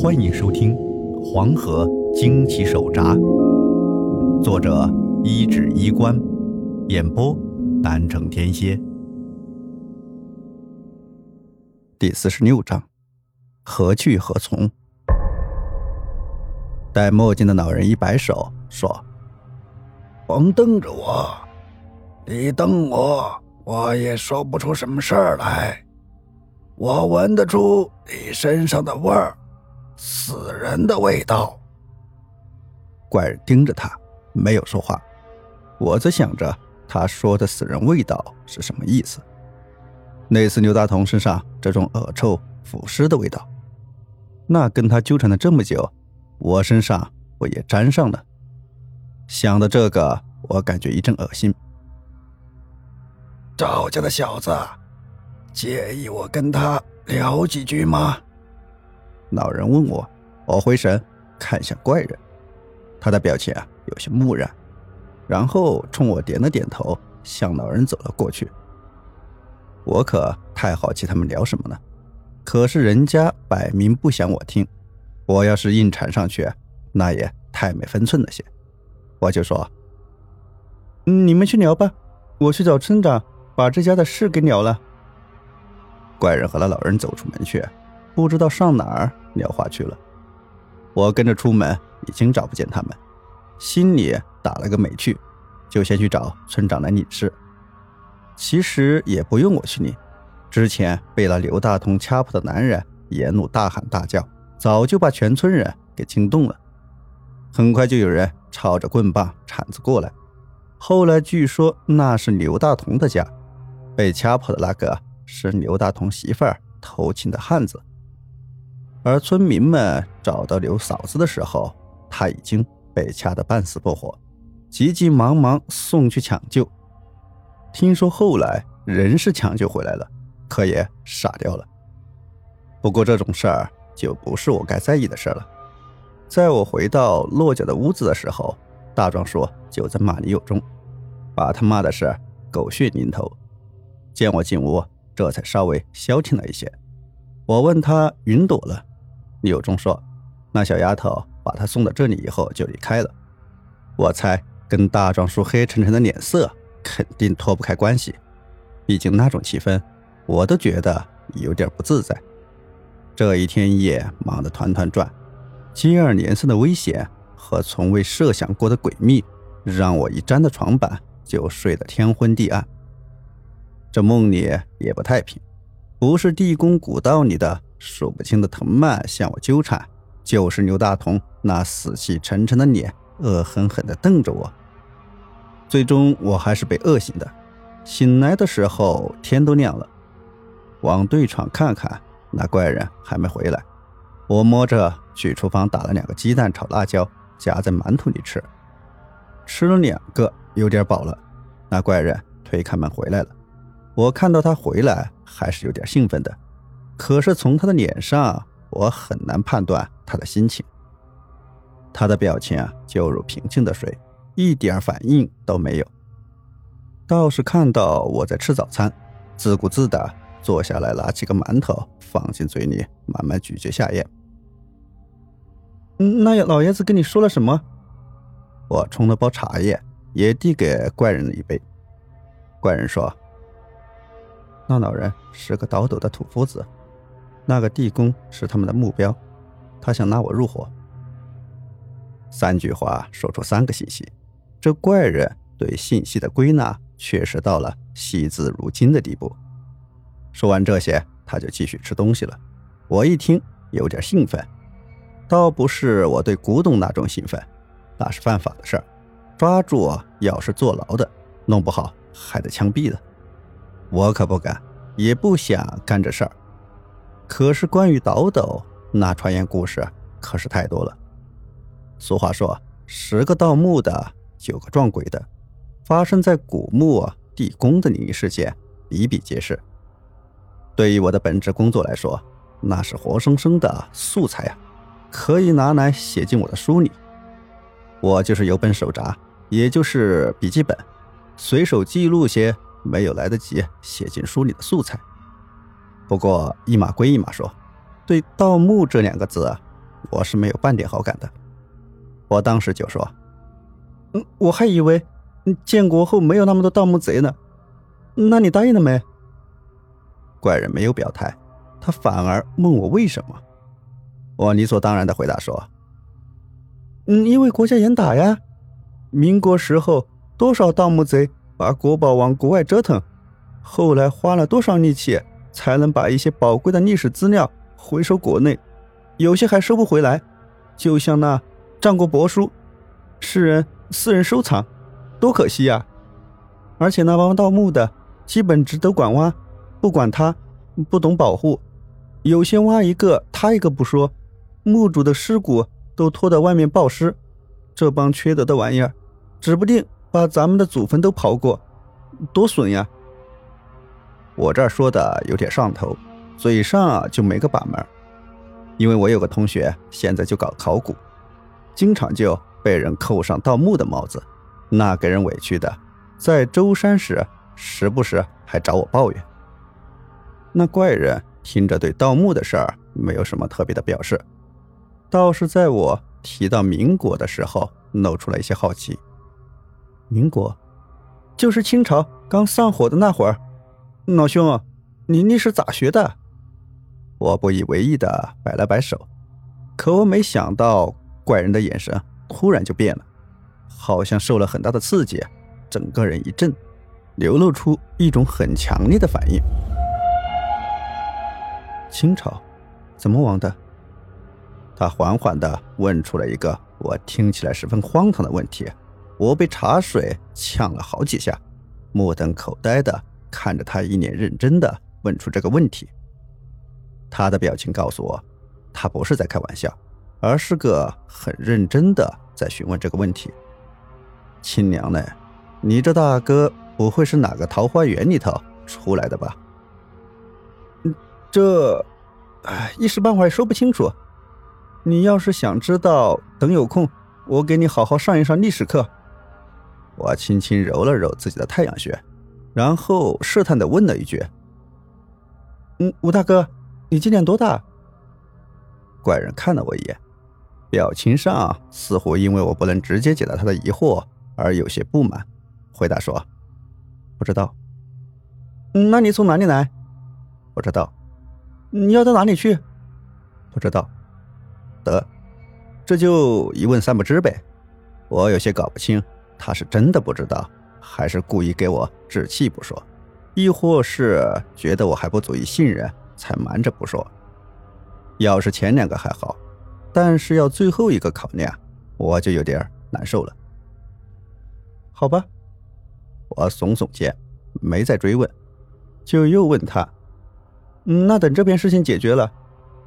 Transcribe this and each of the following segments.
欢迎收听《黄河惊奇手札》，作者一指衣冠，演播南城天蝎。第四十六章：何去何从？戴墨镜的老人一摆手说：“甭瞪着我，你瞪我，我也说不出什么事儿来。我闻得出你身上的味儿。”死人的味道。怪人盯着他，没有说话。我则想着他说的“死人味道”是什么意思。类似牛大同身上这种恶臭腐尸的味道，那跟他纠缠了这么久，我身上不也沾上了？想到这个，我感觉一阵恶心。赵家的小子，介意我跟他聊几句吗？老人问我，我回神看向怪人，他的表情啊有些木然，然后冲我点了点头，向老人走了过去。我可太好奇他们聊什么了，可是人家摆明不想我听，我要是硬缠上去，那也太没分寸了些。我就说：“你们去聊吧，我去找村长，把这家的事给了了。”怪人和那老人走出门去。不知道上哪儿聊话去了，我跟着出门，已经找不见他们，心里打了个没趣，就先去找村长来领事。其实也不用我去领，之前被那刘大同掐破的男人沿路大喊大叫，早就把全村人给惊动了。很快就有人抄着棍棒铲子过来，后来据说那是刘大同的家，被掐破的那个是刘大同媳妇儿偷情的汉子。而村民们找到刘嫂子的时候，她已经被掐得半死不活，急急忙忙送去抢救。听说后来人是抢救回来了，可也傻掉了。不过这种事儿就不是我该在意的事了。在我回到落脚的屋子的时候，大壮叔就在骂李有忠，把他骂的是狗血淋头。见我进屋，这才稍微消停了一些。我问他云朵了。李有忠说：“那小丫头把他送到这里以后就离开了。我猜跟大壮叔黑沉沉的脸色肯定脱不开关系，毕竟那种气氛，我都觉得有点不自在。这一天一夜忙得团团转，接二连三的危险和从未设想过的诡秘，让我一沾到床板就睡得天昏地暗。这梦里也不太平，不是地宫古道里的。”数不清的藤蔓向我纠缠，就是牛大同那死气沉沉的脸，恶狠狠地瞪着我。最终我还是被饿醒的。醒来的时候天都亮了，往对床看看，那怪人还没回来。我摸着去厨房打了两个鸡蛋炒辣椒，夹在馒头里吃。吃了两个，有点饱了。那怪人推开门回来了。我看到他回来，还是有点兴奋的。可是从他的脸上，我很难判断他的心情。他的表情啊，就如平静的水，一点反应都没有。倒是看到我在吃早餐，自顾自的坐下来，拿起个馒头放进嘴里，慢慢咀嚼下咽。那老爷子跟你说了什么？我冲了包茶叶，也递给怪人了一杯。怪人说：“那老人是个倒斗的土夫子。”那个地宫是他们的目标，他想拉我入伙。三句话说出三个信息，这怪人对信息的归纳确实到了惜字如金的地步。说完这些，他就继续吃东西了。我一听有点兴奋，倒不是我对古董那种兴奋，那是犯法的事儿，抓住要是坐牢的，弄不好还得枪毙的。我可不敢，也不想干这事儿。可是关于倒斗那传言故事可是太多了。俗话说，十个盗墓的，九个撞鬼的，发生在古墓地宫的灵异事件比比皆是。对于我的本职工作来说，那是活生生的素材啊，可以拿来写进我的书里。我就是有本手札，也就是笔记本，随手记录些没有来得及写进书里的素材。不过一码归一码说，对“盗墓”这两个字，我是没有半点好感的。我当时就说：“嗯，我还以为建国后没有那么多盗墓贼呢。那你答应了没？”怪人没有表态，他反而问我为什么。我理所当然的回答说：“嗯，因为国家严打呀。民国时候多少盗墓贼把国宝往国外折腾，后来花了多少力气才能把一些宝贵的历史资料回收国内，有些还收不回来。就像那战国帛书，世人私人收藏，多可惜呀！而且那帮盗墓的基本只懂管挖，不管他，不懂保护，有些挖一个塌一个不说。”墓主的尸骨都拖到外面暴尸，这帮缺德的玩意儿，指不定把咱们的祖坟都刨过，多损呀！我这儿说的有点上头，嘴上就没个把门。因为我有个同学现在就搞考古，经常就被人扣上盗墓的帽子，那给人委屈的，在舟山时时不时还找我抱怨。那怪人听着对盗墓的事儿没有什么特别的表示。倒是在我提到民国的时候，露出了一些好奇。民国，就是清朝刚上火的那会儿。老兄，你历史咋学的？我不以为意的摆了摆手。可我没想到，怪人的眼神突然就变了，好像受了很大的刺激，整个人一震，流露出一种很强烈的反应。清朝，怎么亡的？他缓缓的问出了一个我听起来十分荒唐的问题，我被茶水呛了好几下，目瞪口呆的看着他，一脸认真的问出这个问题。他的表情告诉我，他不是在开玩笑，而是个很认真的在询问这个问题。亲娘嘞，你这大哥不会是哪个桃花源里头出来的吧？这，一时半会儿说不清楚。你要是想知道，等有空，我给你好好上一上历史课。我轻轻揉了揉自己的太阳穴，然后试探的问了一句：“嗯，吴大哥，你今年多大？”怪人看了我一眼，表情上似乎因为我不能直接解答他的疑惑而有些不满，回答说：“不知道。”“那你从哪里来？”“不知道。”“你要到哪里去？”“不知道。”得，这就一问三不知呗。我有些搞不清，他是真的不知道，还是故意给我置气不说，亦或是觉得我还不足以信任，才瞒着不说。要是前两个还好，但是要最后一个考量，我就有点难受了。好吧，我耸耸肩，没再追问，就又问他：“那等这边事情解决了，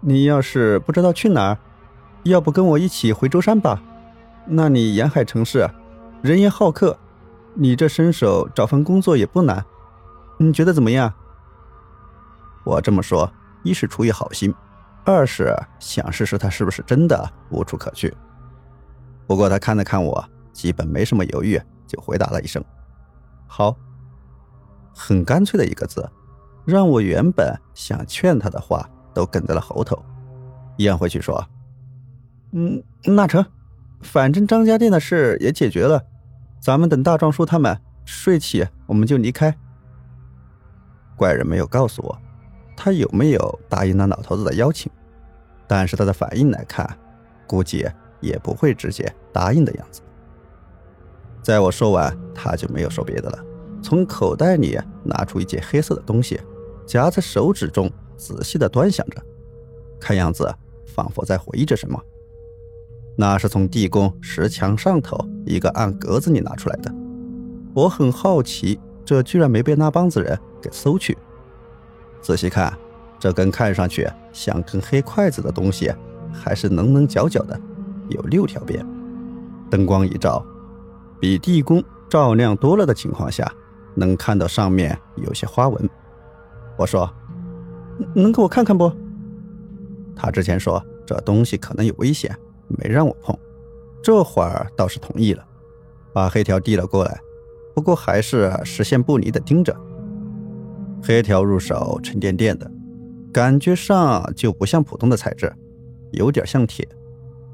你要是不知道去哪儿？”要不跟我一起回舟山吧？那里沿海城市，人烟好客，你这身手找份工作也不难。你觉得怎么样？我这么说，一是出于好心，二是想试试他是不是真的无处可去。不过他看了看我，基本没什么犹豫，就回答了一声：“好。”很干脆的一个字，让我原本想劝他的话都哽在了喉头。咽回去说。嗯，那成，反正张家店的事也解决了，咱们等大壮叔他们睡起，我们就离开。怪人没有告诉我，他有没有答应那老头子的邀请，但是他的反应来看，估计也不会直接答应的样子。在我说完，他就没有说别的了，从口袋里拿出一件黑色的东西，夹在手指中，仔细的端详着，看样子仿佛在回忆着什么。那是从地宫石墙上头一个暗格子里拿出来的。我很好奇，这居然没被那帮子人给搜去。仔细看，这根看上去像根黑筷子的东西，还是棱棱角角的，有六条边。灯光一照，比地宫照亮多了的情况下，能看到上面有些花纹。我说：“能给我看看不？”他之前说这东西可能有危险。没让我碰，这会儿倒是同意了，把黑条递了过来，不过还是视线不离的盯着。黑条入手沉甸甸的，感觉上就不像普通的材质，有点像铁，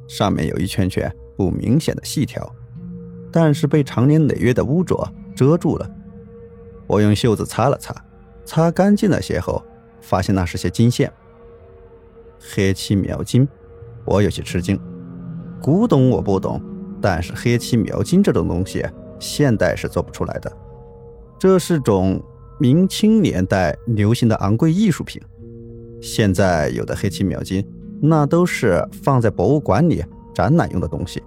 上面有一圈圈不明显的细条，但是被长年累月的污浊遮住了。我用袖子擦了擦，擦干净了些后，发现那是些金线。黑漆描金，我有些吃惊。古董我不懂，但是黑漆描金这种东西，现代是做不出来的。这是种明清年代流行的昂贵艺术品。现在有的黑漆描金，那都是放在博物馆里展览用的东西。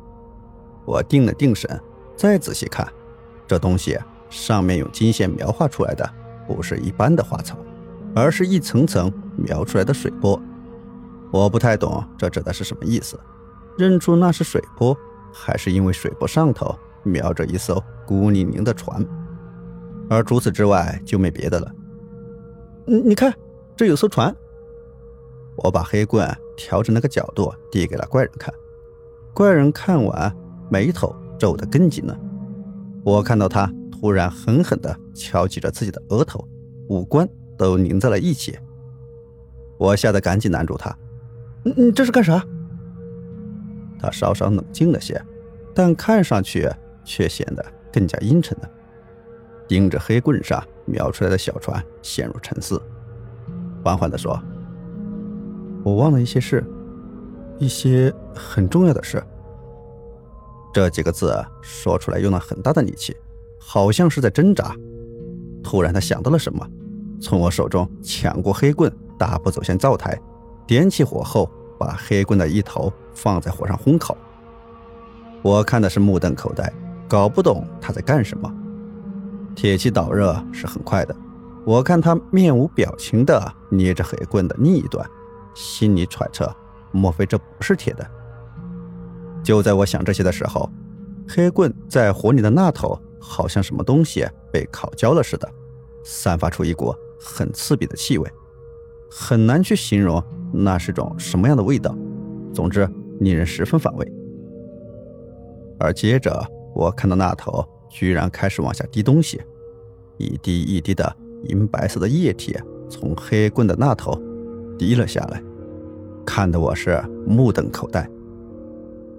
我定了定神，再仔细看，这东西上面用金线描画出来的，不是一般的花草，而是一层层描出来的水波。我不太懂这指的是什么意思，认出那是水波，还是因为水波上头瞄着一艘孤零零的船，而除此之外就没别的了。你你看，这有艘船。我把黑棍调整那个角度递给了怪人看，怪人看完，眉头皱得更紧了。我看到他突然狠狠地敲击着自己的额头，五官都拧在了一起。我吓得赶紧拦住他。你你这是干啥？他稍稍冷静了些，但看上去却显得更加阴沉了，盯着黑棍上描出来的小船，陷入沉思，缓缓地说：“我忘了一些事，一些很重要的事。”这几个字说出来用了很大的力气，好像是在挣扎。突然，他想到了什么，从我手中抢过黑棍，大步走向灶台。点起火后，把黑棍的一头放在火上烘烤。我看的是目瞪口呆，搞不懂他在干什么。铁器导热是很快的，我看他面无表情地捏着黑棍的另一端，心里揣测：莫非这不是铁的？就在我想这些的时候，黑棍在火里的那头好像什么东西被烤焦了似的，散发出一股很刺鼻的气味，很难去形容。那是种什么样的味道？总之，令人十分反胃。而接着，我看到那头居然开始往下滴东西，一滴一滴的银白色的液体从黑棍的那头滴了下来，看得我是目瞪口呆。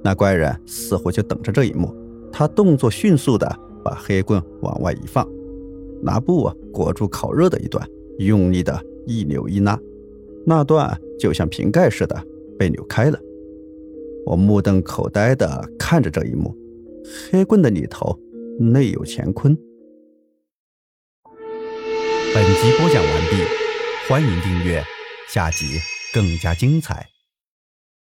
那怪人似乎就等着这一幕，他动作迅速的把黑棍往外一放，拿布裹住烤热的一端，用力的一扭一拉。那段就像瓶盖似的被扭开了，我目瞪口呆的看着这一幕。黑棍的里头内有乾坤。本集播讲完毕，欢迎订阅，下集更加精彩。